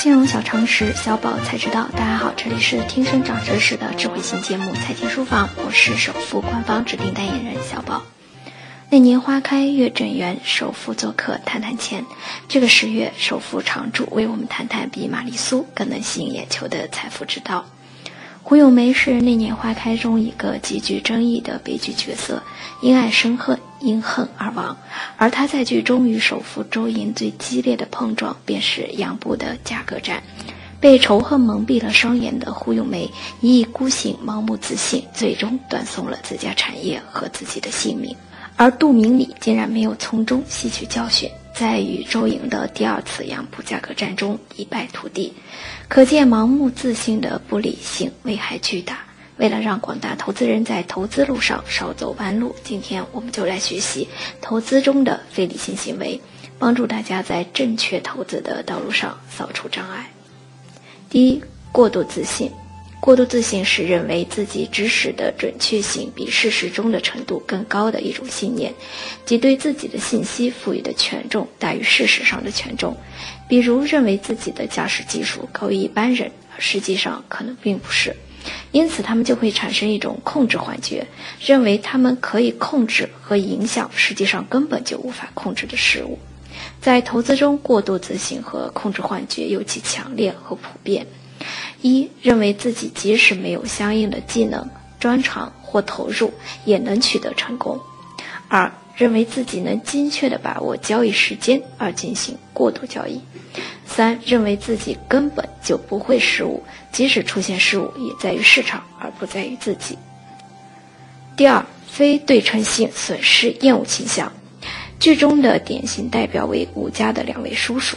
金融小常识，小宝才知道。大家好，这里是听声长知识的智慧型节目《财经书房》，我是首富官方指定代言人小宝。那年花开月正圆，首富做客谈谈钱。这个十月，首富常驻为我们谈谈比玛丽苏更能吸引眼球的财富之道。胡咏梅是《那年花开》中一个极具争议的悲剧角色，因爱生恨，因恨而亡。而她在剧中与首富周莹最激烈的碰撞，便是杨步的价格战。被仇恨蒙蔽了双眼的胡咏梅，一意孤行，盲目自信，最终断送了自家产业和自己的性命。而杜明礼竟然没有从中吸取教训，在与周莹的第二次杨浦价格战中一败涂地，可见盲目自信的不理性危害巨大。为了让广大投资人在投资路上少走弯路，今天我们就来学习投资中的非理性行为，帮助大家在正确投资的道路上扫除障碍。第一，过度自信。过度自信是认为自己知识的准确性比事实中的程度更高的一种信念，即对自己的信息赋予的权重大于事实上的权重。比如认为自己的驾驶技术高于一般人，而实际上可能并不是。因此，他们就会产生一种控制幻觉，认为他们可以控制和影响实际上根本就无法控制的事物。在投资中，过度自信和控制幻觉尤其强烈和普遍。一认为自己即使没有相应的技能、专长或投入，也能取得成功；二认为自己能精确地把握交易时间而进行过度交易；三认为自己根本就不会失误，即使出现失误，也在于市场而不在于自己。第二，非对称性损失厌恶倾向，剧中的典型代表为武家的两位叔叔。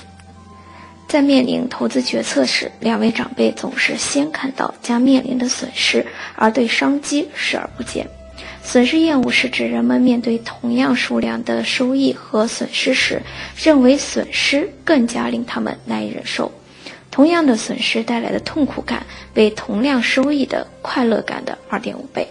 在面临投资决策时，两位长辈总是先看到将面临的损失，而对商机视而不见。损失厌恶是指人们面对同样数量的收益和损失时，认为损失更加令他们难以忍受。同样的损失带来的痛苦感为同量收益的快乐感的二点五倍。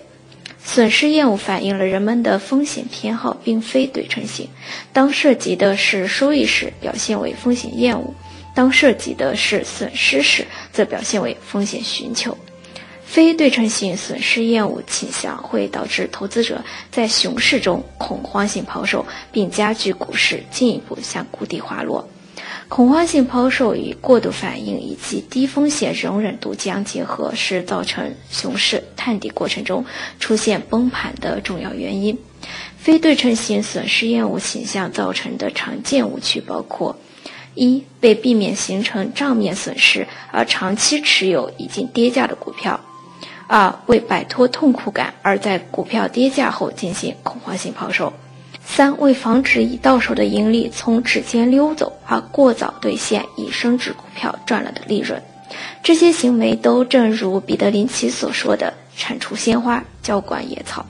损失厌恶反映了人们的风险偏好，并非对称性。当涉及的是收益时，表现为风险厌恶。当涉及的是损失时，则表现为风险寻求。非对称性损失厌恶倾向会导致投资者在熊市中恐慌性抛售，并加剧股市进一步向谷底滑落。恐慌性抛售与过度反应以及低风险容忍度相结合，是造成熊市探底过程中出现崩盘的重要原因。非对称性损失厌恶倾向造成的常见误区包括。一为避免形成账面损失而长期持有已经跌价的股票；二为摆脱痛苦感而在股票跌价后进行恐慌性抛售；三为防止已到手的盈利从指尖溜走而过早兑现已升值股票赚了的利润。这些行为都正如彼得林奇所说的：“铲除鲜花，浇灌野草。”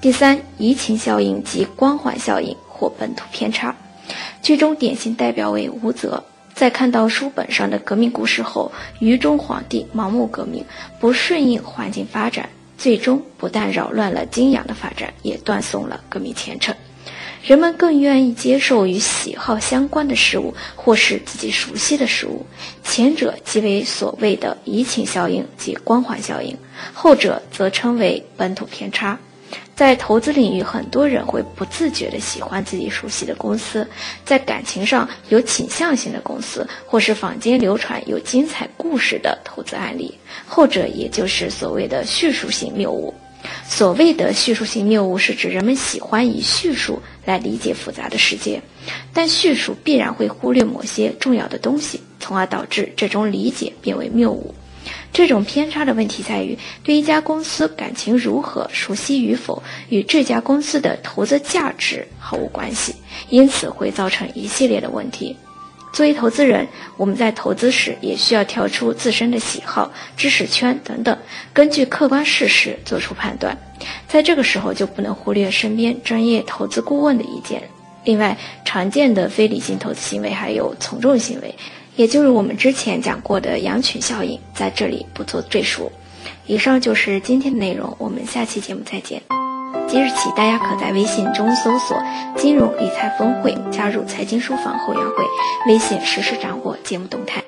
第三，移情效应及光环效应或本土偏差。剧中典型代表为吴泽，在看到书本上的革命故事后，愚忠皇帝盲目革命，不顺应环境发展，最终不但扰乱了泾阳的发展，也断送了革命前程。人们更愿意接受与喜好相关的事物，或是自己熟悉的事物，前者即为所谓的移情效应及光环效应，后者则称为本土偏差。在投资领域，很多人会不自觉地喜欢自己熟悉的公司；在感情上有倾向性的公司，或是坊间流传有精彩故事的投资案例，后者也就是所谓的叙述性谬误。所谓的叙述性谬误，是指人们喜欢以叙述来理解复杂的世界，但叙述必然会忽略某些重要的东西，从而导致这种理解变为谬误。这种偏差的问题在于，对一家公司感情如何、熟悉与否，与这家公司的投资价值毫无关系，因此会造成一系列的问题。作为投资人，我们在投资时也需要跳出自身的喜好、知识圈等等，根据客观事实做出判断。在这个时候，就不能忽略身边专业投资顾问的意见。另外，常见的非理性投资行为还有从众行为。也就是我们之前讲过的羊群效应，在这里不做赘述。以上就是今天的内容，我们下期节目再见。即日起，大家可在微信中搜索“金融理财峰会”，加入财经书房后援会，微信实时掌握节目动态。